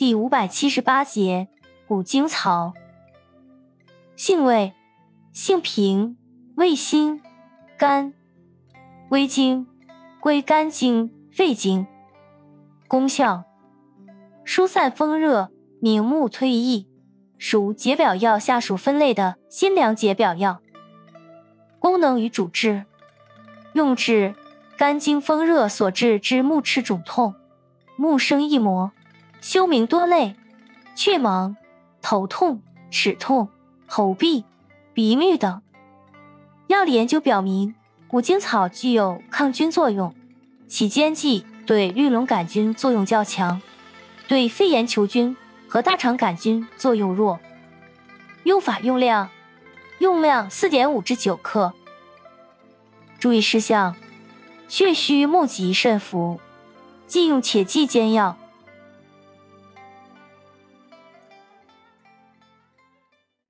第五百七十八节五经草，性味：性平，味辛，甘，微经，归肝经、肺经。功效：疏散风热，明目退翳，属解表药下属分类的辛凉解表药。功能与主治：用治肝经风热所致之目赤肿痛、目生翳膜。休明多累、雀盲、头痛、齿痛、喉痹、鼻衄等。药理研究表明，五精草具有抗菌作用，其煎剂对绿脓杆菌作用较强，对肺炎球菌和大肠杆菌作用弱。用法用量：用量四点五至九克。注意事项：血虚目疾慎服，忌用且忌煎药。